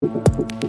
hier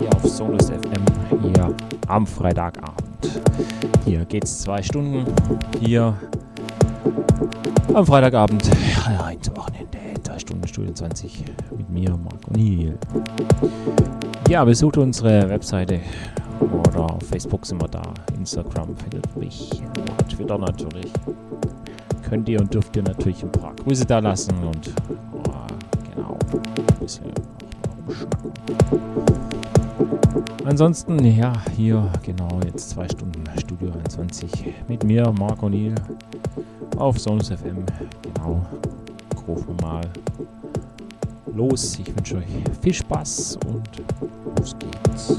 hier auf Sonus FM hier am Freitagabend. Hier geht es zwei Stunden hier am Freitagabend ja, ins Wochenende. Zwei Stunden Studio 20 mit mir, Marco Niel. Ja, besucht unsere Webseite oder auf Facebook sind wir da, Instagram findet mich Twitter natürlich könnt ihr und dürft ihr natürlich ein paar Grüße da lassen und oh, genau, ein bisschen Ansonsten, ja, hier genau jetzt zwei Stunden Studio 21 mit mir, Marc O'Neill, auf Sonus FM. Genau, wir mal los. Ich wünsche euch viel Spaß und los geht's.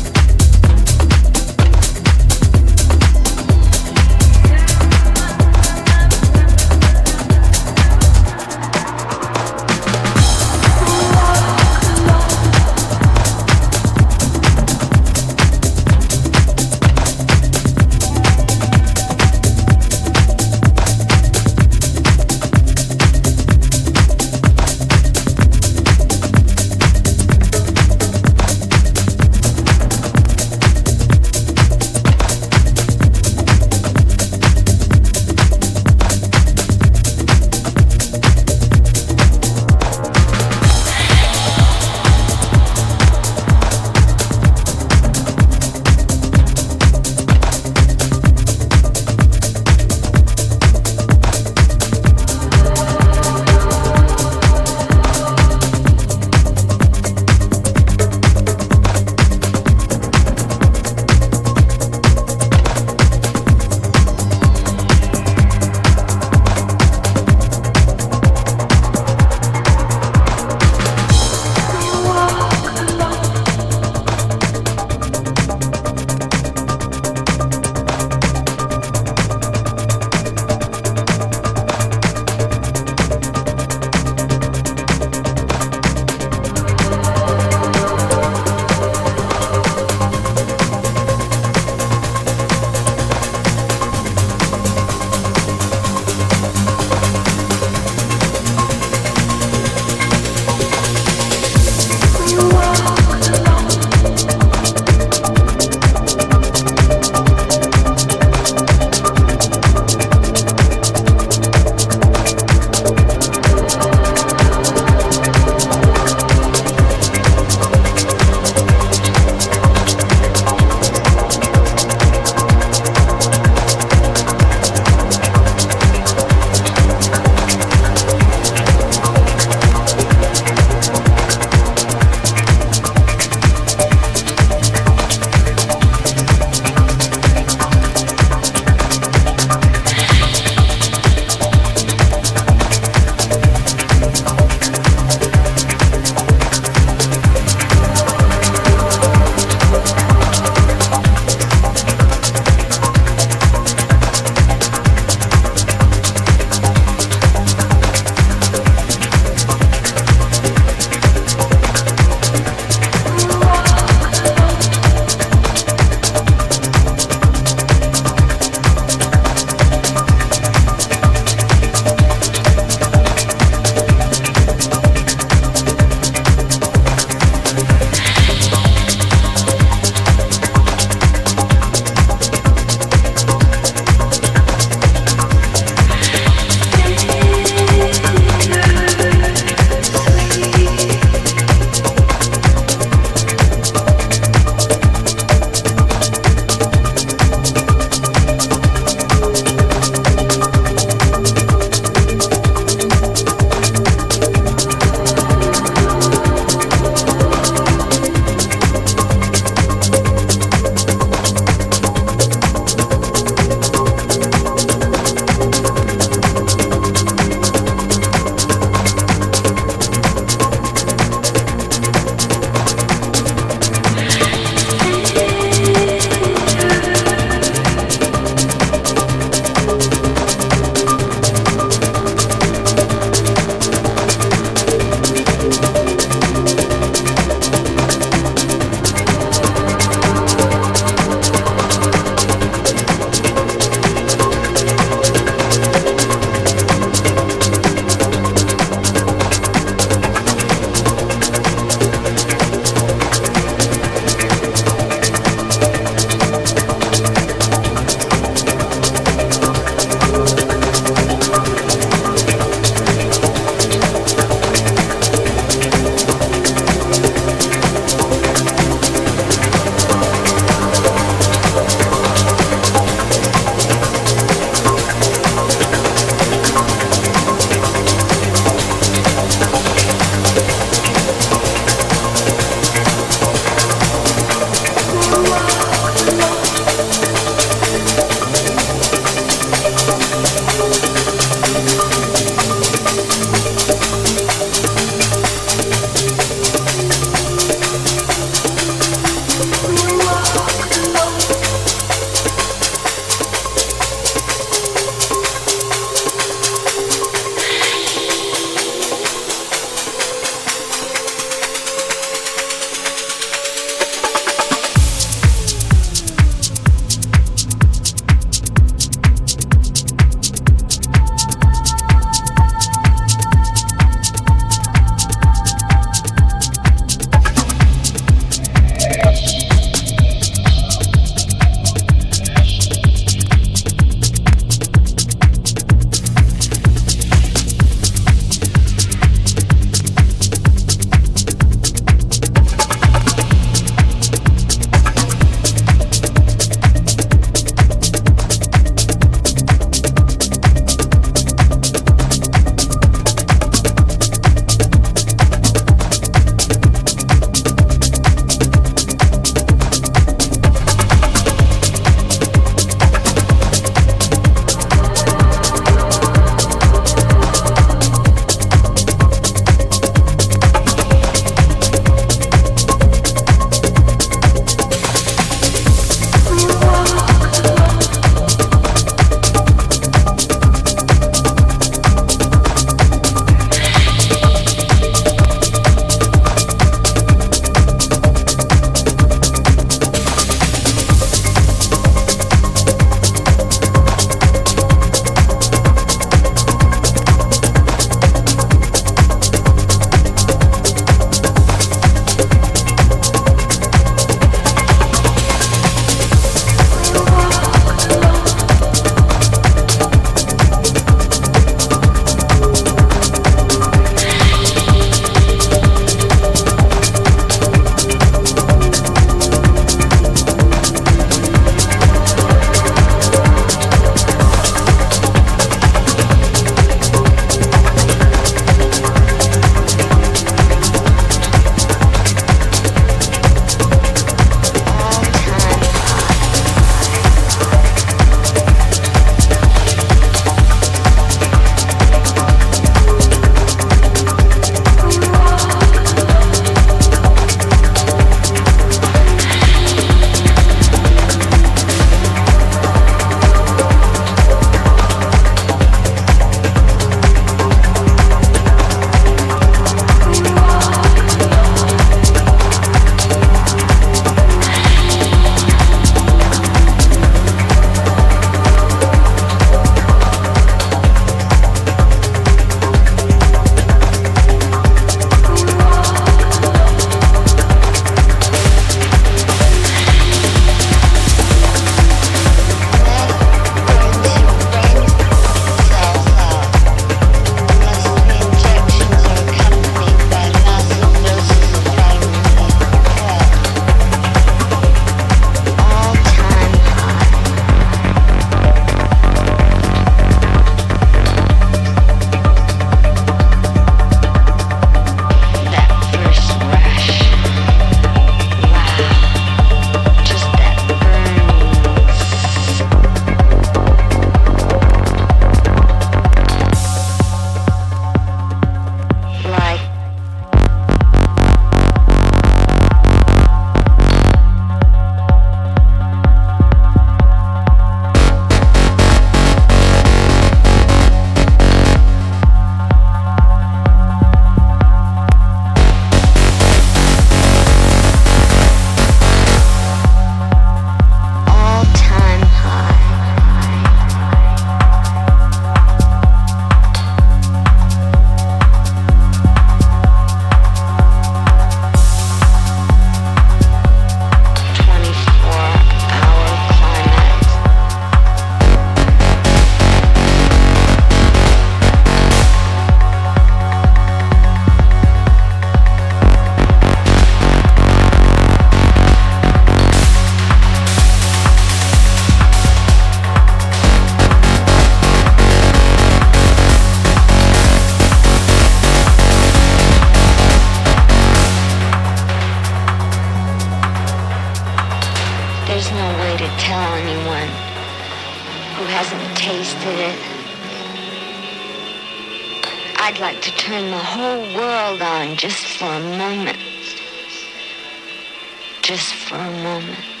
Just for a moment.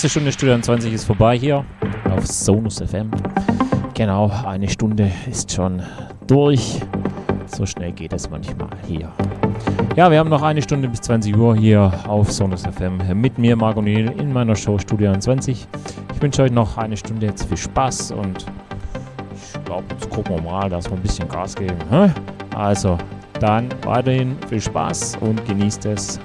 Erste Stunde Studio 20 ist vorbei hier auf Sonus FM. Genau, eine Stunde ist schon durch. So schnell geht es manchmal hier. Ja, wir haben noch eine Stunde bis 20 Uhr hier auf Sonus FM mit mir, Marco Niel, in meiner Show Studio 20. Ich wünsche euch noch eine Stunde jetzt viel Spaß und ich glaube, jetzt gucken wir mal, dass wir ein bisschen Gas geben. Also, dann weiterhin viel Spaß und genießt es.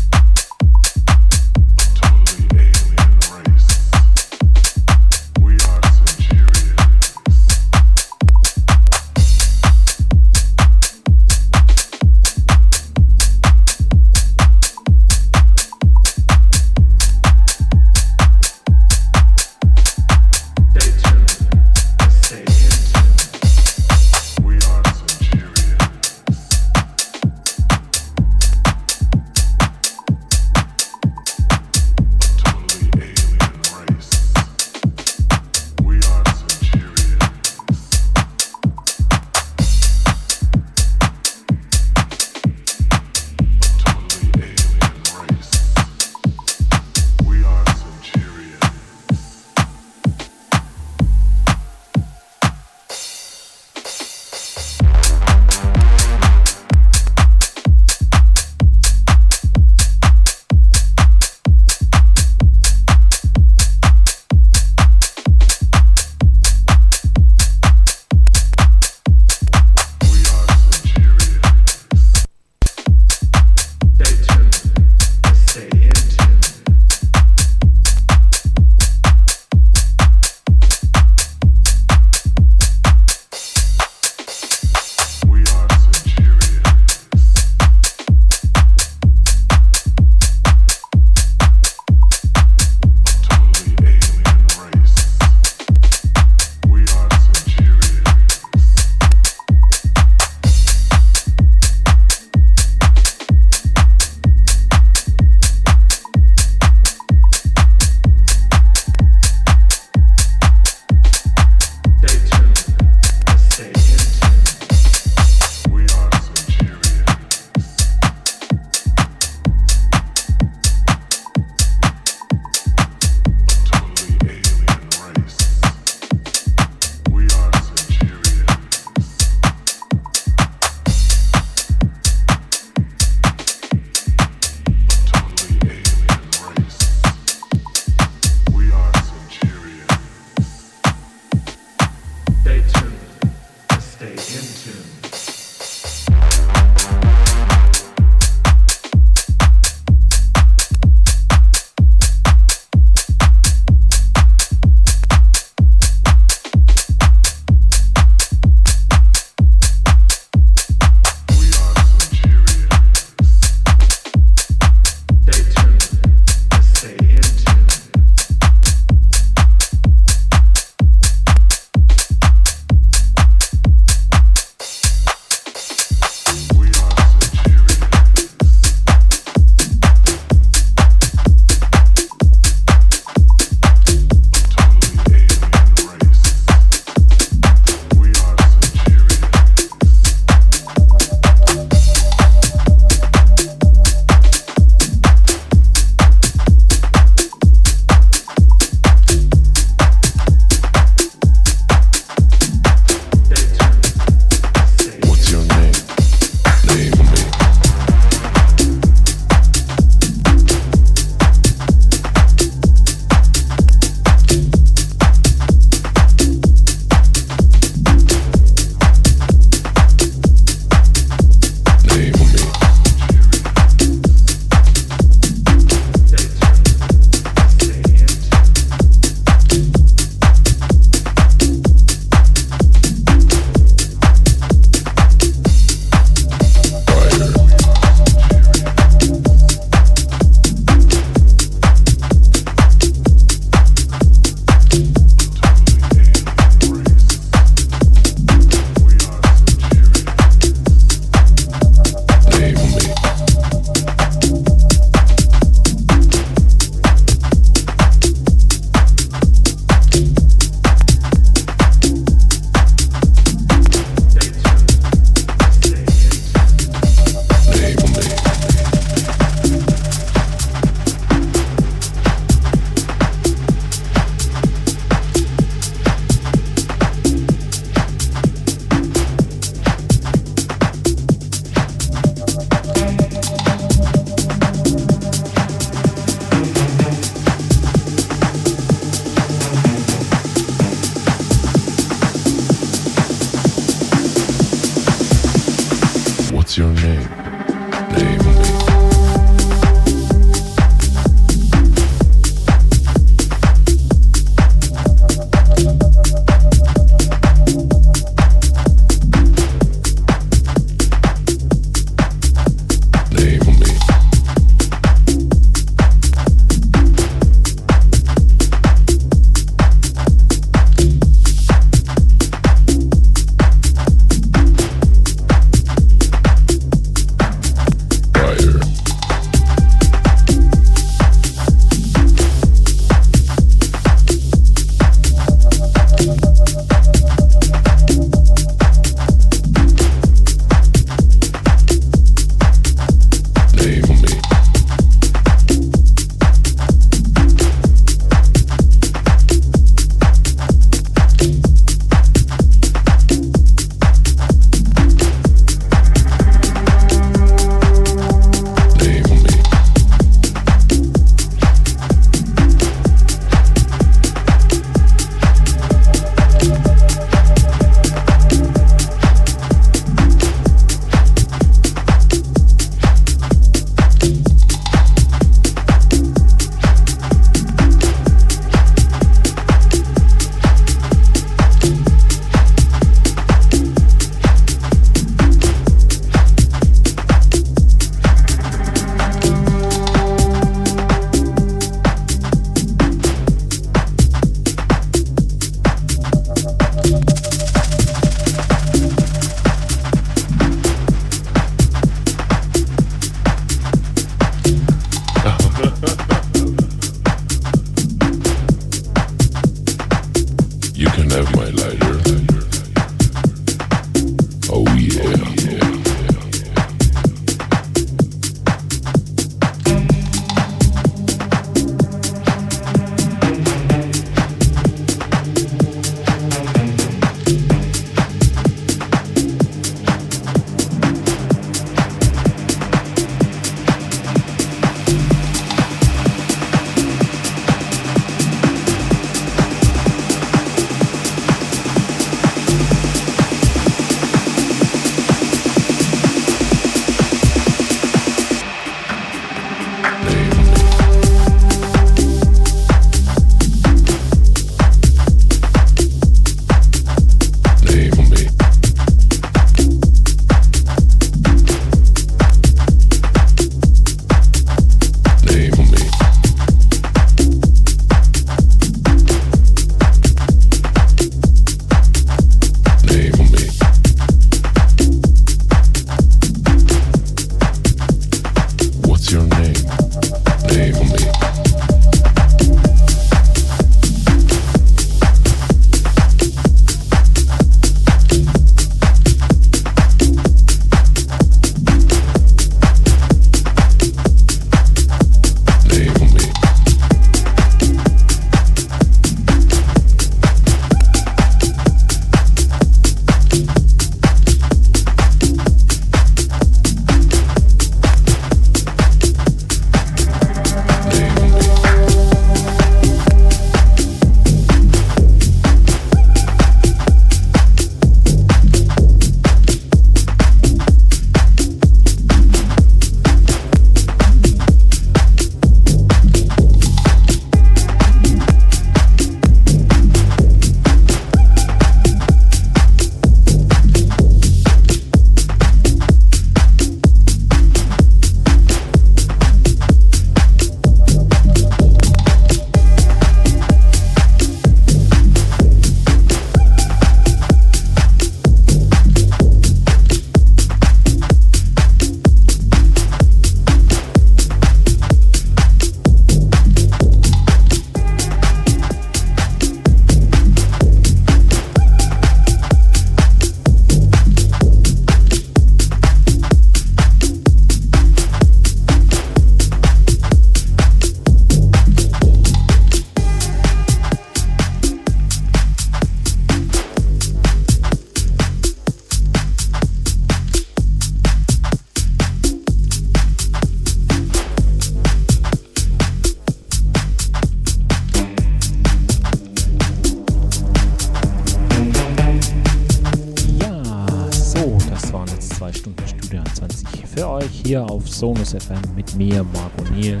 Sonus FM mit mir, Marc O'Neill.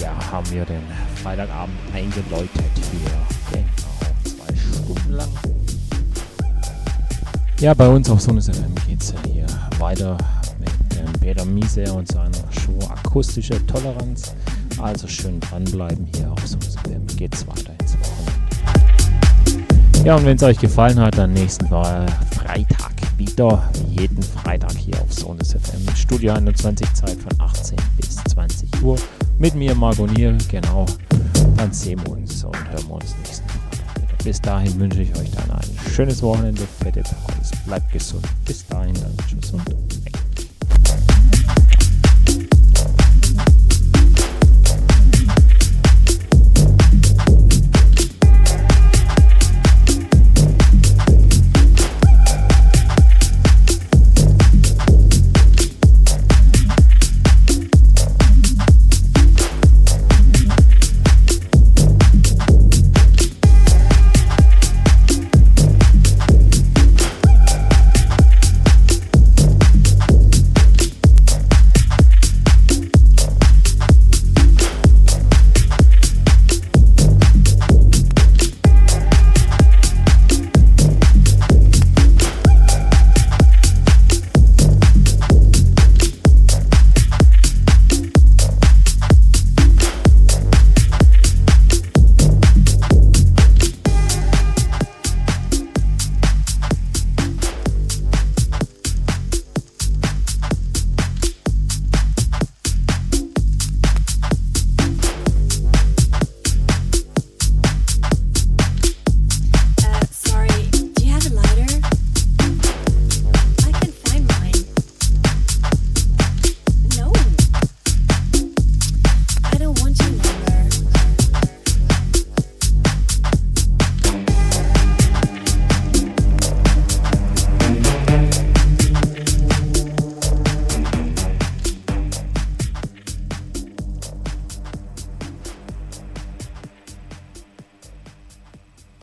Ja, haben wir den Freitagabend eingeläutet hier. Genau, zwei Stunden lang. Ja, bei uns auf Sonus FM geht es ja hier weiter mit ähm, Peter Miese und seiner Show Akustische Toleranz. Also schön dranbleiben hier auf Sonus FM. Geht's weiter ins Wochenende. Ja, und wenn es euch gefallen hat, dann nächsten Freitag wieder. Studio 21 Zeit von 18 bis 20 Uhr. Mit mir, Margot Niel, genau. Dann sehen wir uns und hören wir uns nächsten wieder. Bis dahin wünsche ich euch dann ein schönes Wochenende. Fette Pause. Bleibt gesund. Bis